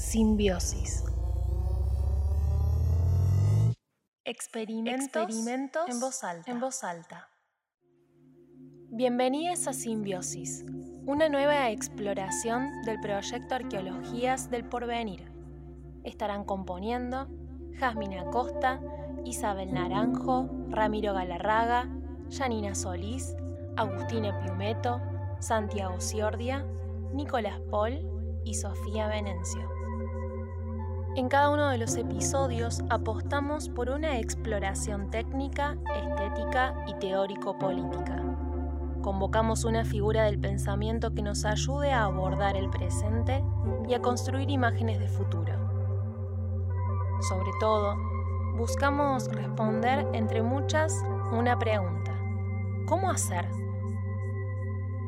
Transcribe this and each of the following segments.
Simbiosis. Experimentos, en, voz alta. en voz alta. Bienvenidos a Simbiosis, una nueva exploración del proyecto Arqueologías del Porvenir. Estarán componiendo Jasmine Acosta, Isabel Naranjo, Ramiro Galarraga, Janina Solís, Agustina Piumeto, Santiago Ciordia, Nicolás Paul y Sofía Venencio. En cada uno de los episodios apostamos por una exploración técnica, estética y teórico-política. Convocamos una figura del pensamiento que nos ayude a abordar el presente y a construir imágenes de futuro. Sobre todo, buscamos responder entre muchas una pregunta. ¿Cómo hacer?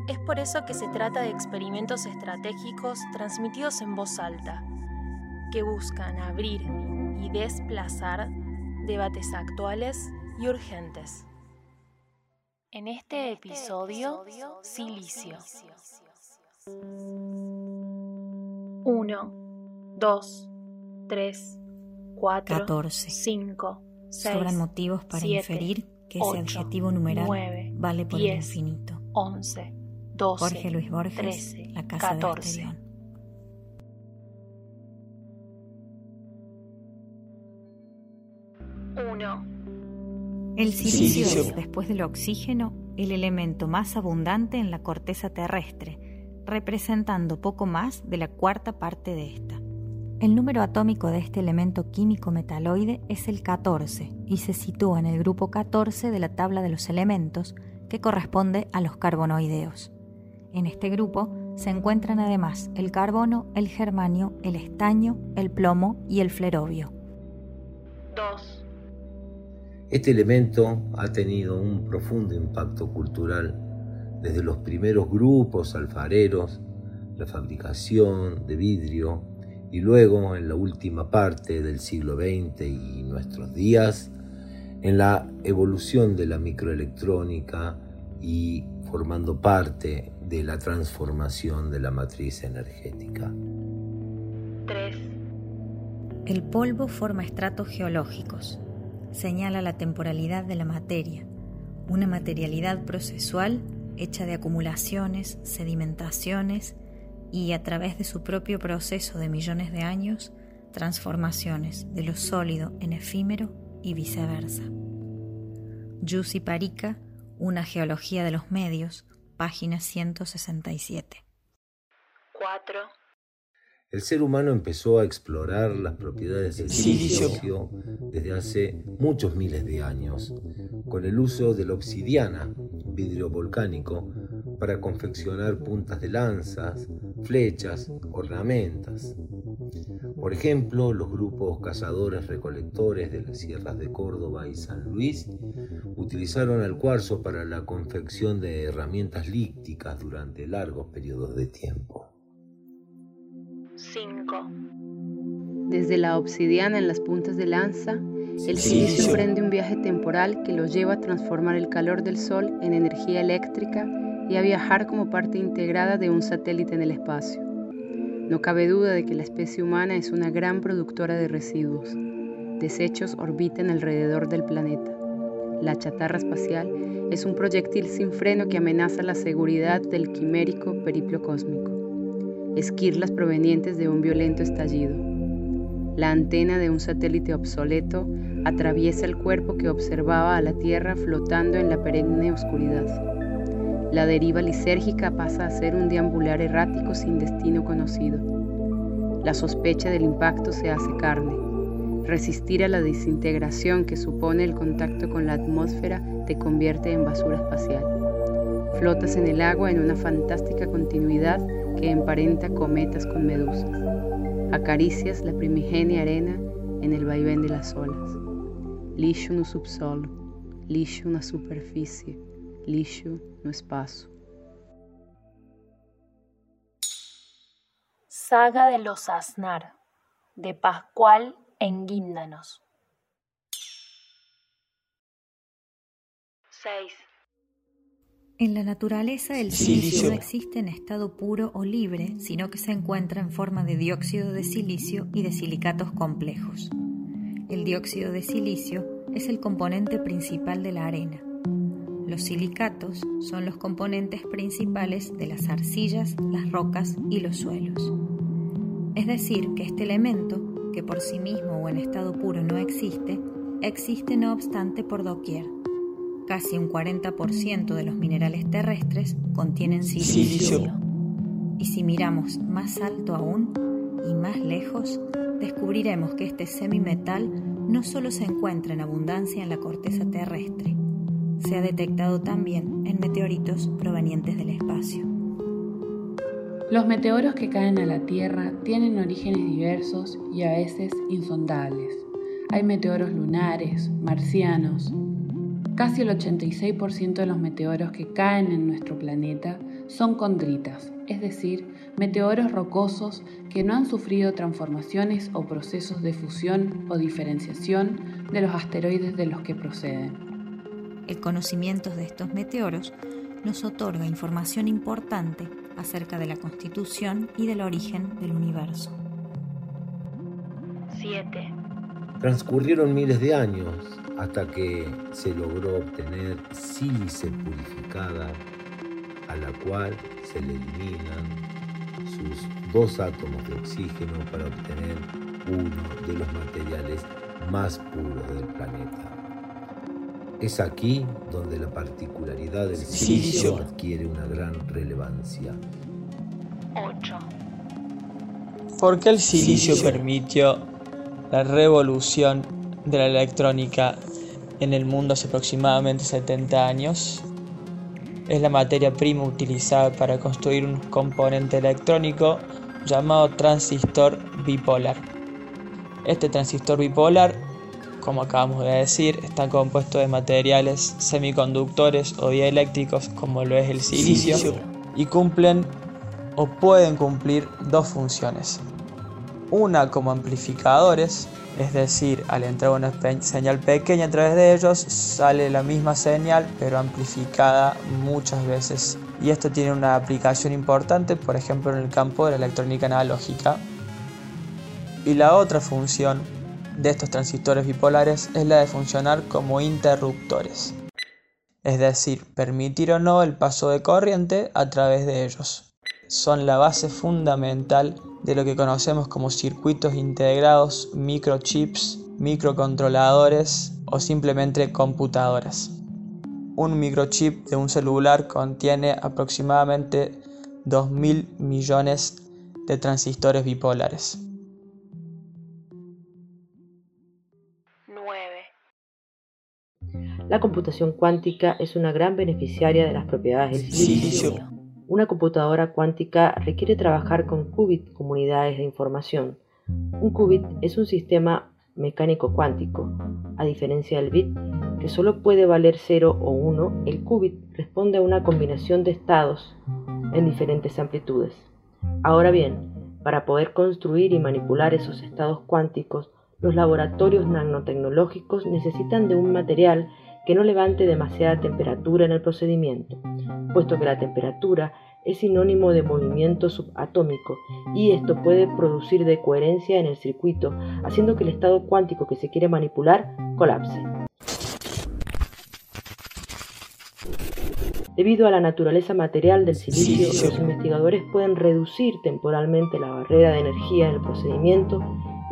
Es por eso que se trata de experimentos estratégicos transmitidos en voz alta, que buscan abrir y desplazar debates actuales y urgentes. En este episodio, Silicio. 1, 2, 3, 4, 14. 5, 6. Sobran motivos para inferir que ese adjetivo numeral vale por el infinito. 11, 12, Jorge Luis Borges, 13, La Casa 14. de Asterión. Uno. El silicio Silicio. es, después del oxígeno, el elemento más abundante en la corteza terrestre, representando poco más de la cuarta parte de esta. El número atómico de este elemento químico metaloide es el 14 y se sitúa en el grupo 14 de la tabla de los elementos, que corresponde a los carbonoideos. En este grupo se encuentran además el carbono, el germanio, el estaño, el plomo y el flerovio. 2. Este elemento ha tenido un profundo impacto cultural desde los primeros grupos alfareros, la fabricación de vidrio y luego en la última parte del siglo XX y nuestros días en la evolución de la microelectrónica y formando parte de la transformación de la matriz energética. 3. El polvo forma estratos geológicos. Señala la temporalidad de la materia, una materialidad procesual hecha de acumulaciones, sedimentaciones y, a través de su propio proceso de millones de años, transformaciones de lo sólido en efímero y viceversa. Yussi Parica, Una geología de los medios, página 167. 4. El ser humano empezó a explorar las propiedades del Silicio. desde hace muchos miles de años, con el uso de la obsidiana, vidrio volcánico, para confeccionar puntas de lanzas, flechas, ornamentas. Por ejemplo, los grupos cazadores-recolectores de las sierras de Córdoba y San Luis utilizaron el cuarzo para la confección de herramientas lícticas durante largos periodos de tiempo. 5. Desde la obsidiana en las puntas de lanza, el Silicio. emprende un viaje temporal que lo lleva a transformar el calor del Sol en energía eléctrica y a viajar como parte integrada de un satélite en el espacio. No cabe duda de que la especie humana es una gran productora de residuos. Desechos orbitan alrededor del planeta. La chatarra espacial es un proyectil sin freno que amenaza la seguridad del quimérico periplo cósmico. Esquirlas provenientes de un violento estallido. La antena de un satélite obsoleto atraviesa el cuerpo que observaba a la Tierra flotando en la perenne oscuridad. La deriva lisérgica pasa a ser un deambular errático sin destino conocido. La sospecha del impacto se hace carne. Resistir a la desintegración que supone el contacto con la atmósfera te convierte en basura espacial. Flotas en el agua en una fantástica continuidad que emparenta cometas con medusas. Acaricias la primigenia arena en el vaivén de las olas. Lixo no subsolo, lixo na superfície, lixo no espaço. Saga de los Aznar, de Pascual en Guíndanos. 6. En la naturaleza el silicio no existe en estado puro o libre, sino que se encuentra en forma de dióxido de silicio y de silicatos complejos. El dióxido de silicio es el componente principal de la arena. Los silicatos son los componentes principales de las arcillas, las rocas y los suelos. Es decir, que este elemento, que por sí mismo o en estado puro no existe, existe no obstante por doquier casi un 40% de los minerales terrestres contienen silicio. Y si miramos más alto aún y más lejos, descubriremos que este semimetal no solo se encuentra en abundancia en la corteza terrestre, se ha detectado también en meteoritos provenientes del espacio. Los meteoros que caen a la Tierra tienen orígenes diversos y a veces insondables. Hay meteoros lunares, marcianos, Casi el 86% de los meteoros que caen en nuestro planeta son condritas, es decir, meteoros rocosos que no han sufrido transformaciones o procesos de fusión o diferenciación de los asteroides de los que proceden. El conocimiento de estos meteoros nos otorga información importante acerca de la constitución y del origen del universo. 7. Transcurrieron miles de años hasta que se logró obtener sílice purificada a la cual se le eliminan sus dos átomos de oxígeno para obtener uno de los materiales más puros del planeta. Es aquí donde la particularidad del silicio adquiere una gran relevancia. 8. ¿Por qué el silicio permitió la revolución de la electrónica en el mundo hace aproximadamente 70 años. Es la materia prima utilizada para construir un componente electrónico llamado transistor bipolar. Este transistor bipolar, como acabamos de decir, está compuesto de materiales semiconductores o dieléctricos como lo es el silicio y cumplen o pueden cumplir dos funciones. Una como amplificadores es decir, al entrar una señal pequeña a través de ellos, sale la misma señal pero amplificada muchas veces. Y esto tiene una aplicación importante, por ejemplo, en el campo de la electrónica analógica. Y la otra función de estos transistores bipolares es la de funcionar como interruptores. Es decir, permitir o no el paso de corriente a través de ellos. Son la base fundamental de lo que conocemos como circuitos integrados, microchips, microcontroladores o simplemente computadoras. Un microchip de un celular contiene aproximadamente 2.000 millones de transistores bipolares. 9. La computación cuántica es una gran beneficiaria de las propiedades del silicio. Una computadora cuántica requiere trabajar con qubit, comunidades de información. Un qubit es un sistema mecánico cuántico. A diferencia del bit, que solo puede valer 0 o 1, el qubit responde a una combinación de estados en diferentes amplitudes. Ahora bien, para poder construir y manipular esos estados cuánticos, los laboratorios nanotecnológicos necesitan de un material que no levante demasiada temperatura en el procedimiento, puesto que la temperatura es sinónimo de movimiento subatómico y esto puede producir decoherencia en el circuito, haciendo que el estado cuántico que se quiere manipular colapse. Debido a la naturaleza material del silicio, los investigadores pueden reducir temporalmente la barrera de energía en el procedimiento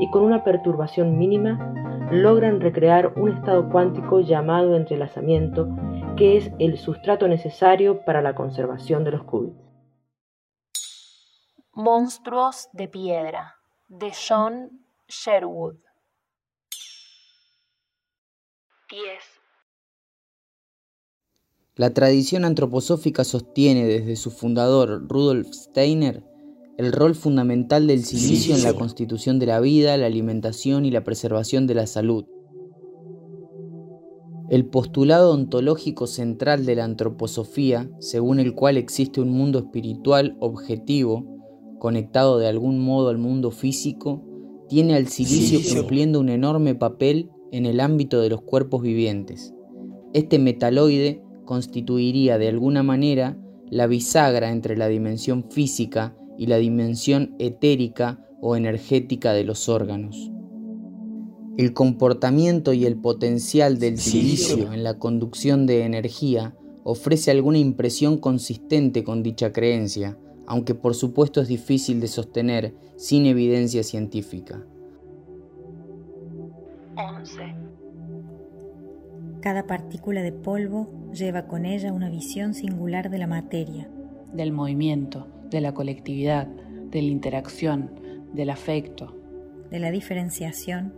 y con una perturbación mínima logran recrear un estado cuántico llamado entrelazamiento, que es el sustrato necesario para la conservación de los qubits. Monstruos de piedra, de John Sherwood. 10. La tradición antroposófica sostiene desde su fundador Rudolf Steiner el rol fundamental del silicio en la constitución de la vida, la alimentación y la preservación de la salud. El postulado ontológico central de la antroposofía, según el cual existe un mundo espiritual objetivo, conectado de algún modo al mundo físico, tiene al silicio cumpliendo un enorme papel en el ámbito de los cuerpos vivientes. Este metaloide constituiría de alguna manera la bisagra entre la dimensión física y la dimensión etérica o energética de los órganos. El comportamiento y el potencial del silicio en la conducción de energía ofrece alguna impresión consistente con dicha creencia, aunque por supuesto es difícil de sostener sin evidencia científica. 11. Cada partícula de polvo lleva con ella una visión singular de la materia, del movimiento, de la colectividad, de la interacción, del afecto, de la diferenciación,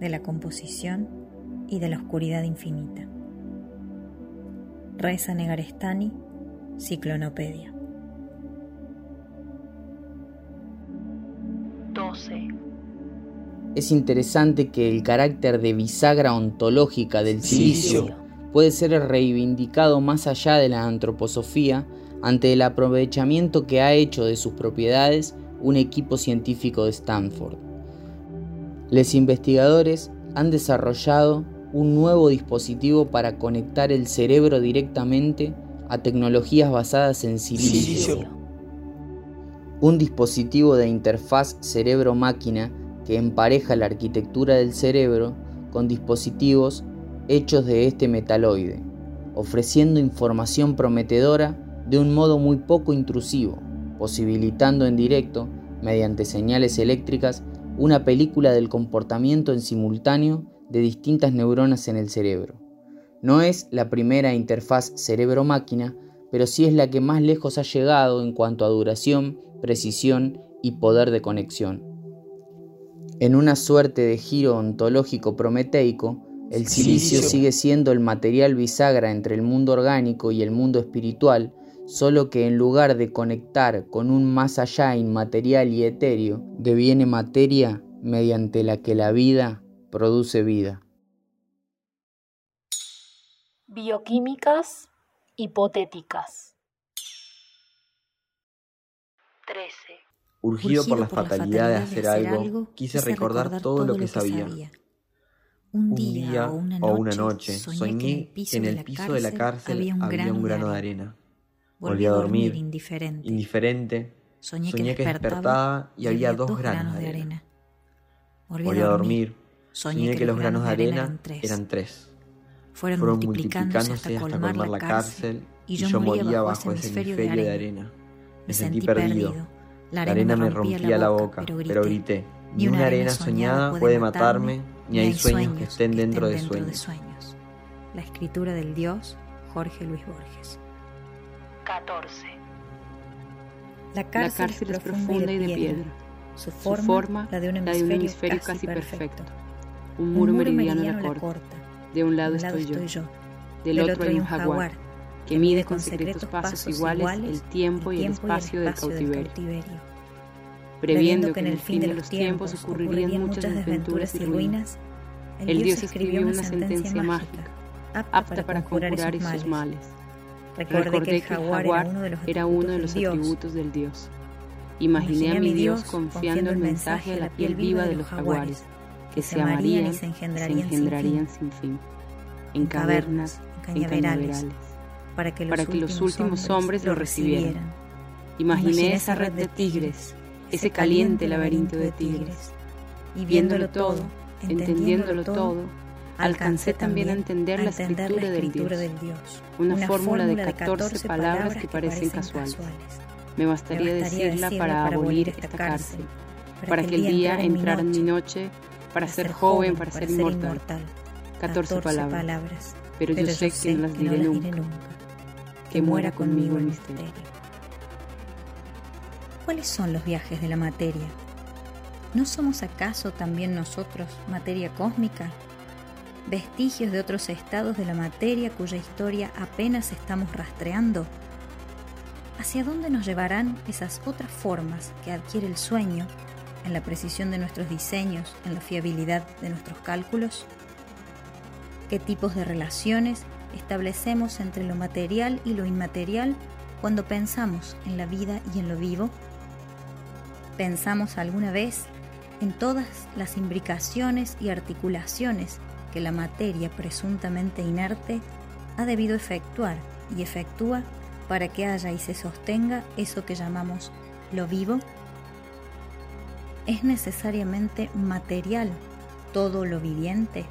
de la composición y de la oscuridad infinita. Reza Negarestani, Ciclonopedia. 12. Es interesante que el carácter de bisagra ontológica del silicio puede ser reivindicado más allá de la antroposofía ante el aprovechamiento que ha hecho de sus propiedades un equipo científico de Stanford. Los investigadores han desarrollado un nuevo dispositivo para conectar el cerebro directamente a tecnologías basadas en silicio. Un dispositivo de interfaz cerebro-máquina que empareja la arquitectura del cerebro con dispositivos hechos de este metaloide, ofreciendo información prometedora de un modo muy poco intrusivo, posibilitando en directo, mediante señales eléctricas, una película del comportamiento en simultáneo de distintas neuronas en el cerebro. No es la primera interfaz cerebro-máquina, pero sí es la que más lejos ha llegado en cuanto a duración, precisión y poder de conexión. En una suerte de giro ontológico prometeico, el silicio sigue siendo el material bisagra entre el mundo orgánico y el mundo espiritual, solo que en lugar de conectar con un más allá inmaterial y etéreo, deviene materia mediante la que la vida produce vida. Bioquímicas hipotéticas. 13. Urgido, por la fatalidad de hacer, algo, quise recordar, todo, lo que, sabía. Un día, o una noche, soñé que en el piso de la cárcel había un grano de arena. Volví a dormir, indiferente. Soñé, que, despertaba y había dos granos de arena. Volví a dormir. Soñé que los granos de arena eran tres. Fueron multiplicándose hasta colmar la cárcel y yo moría bajo ese hemisferio de arena. Me sentí perdido. La arena me rompía la boca, pero grité. Ni una arena soñada puede matarme, ni hay sueños que estén dentro de sueños. La escritura del Dios Jorge Luis Borges. 14. La cárcel, es profunda y de piedra. Su forma, la de un hemisferio, casi, perfecto. Un muro, meridiano, la corta. De un lado, estoy, yo. Del, otro hay un jaguar, que mide con secretos pasos iguales el tiempo y el espacio del cautiverio. Previendo que en el fin de los tiempos ocurrirían muchas desventuras y ruinas, el Dios escribió una sentencia mágica, apta para conjurar esos males Recordé, que el jaguar, era uno de los, atributos del Dios. Imaginé a mi Dios confiando el mensaje a la piel viva de los jaguares, que se amarían y se engendrarían, sin fin, en cavernas, en cañaverales, para que los, últimos hombres lo recibieran. Imaginé esa red de tigres, ese caliente laberinto de tigres, y viéndolo todo, entendiéndolo todo, alcancé también a entender la escritura, del, Dios, una, fórmula de 14 palabras que parecen casuales. Me bastaría decirla para abolir esta cárcel, para que el día entrara en mi noche, para ser joven, para ser inmortal. 14 palabras, pero yo sé que no las diré nunca. Que muera conmigo el misterio. ¿Cuáles son los viajes de la materia? ¿No somos acaso también nosotros materia cósmica vestigios de otros estados de la materia cuya historia apenas estamos rastreando? ¿Hacia dónde nos llevarán esas otras formas que adquiere el sueño en la precisión de nuestros diseños, en la fiabilidad de nuestros cálculos? ¿Qué tipos de relaciones establecemos entre lo material y lo inmaterial cuando pensamos en la vida y en lo vivo? ¿Pensamos alguna vez en todas las imbricaciones y articulaciones que la materia presuntamente inerte ha debido efectuar y efectúa para que haya y se sostenga eso que llamamos lo vivo? ¿Es necesariamente material todo lo viviente?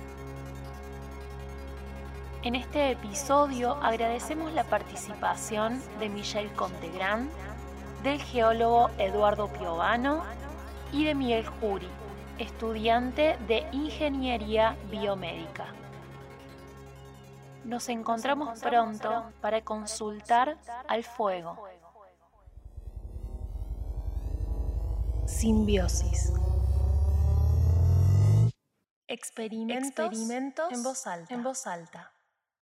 En este episodio agradecemos la participación de Michelle Contegrán, del geólogo Eduardo Piovano y de Miguel Juri, estudiante de Ingeniería Biomédica. Nos encontramos pronto para consultar al fuego. Simbiosis. Experimentos, en voz alta. En voz alta.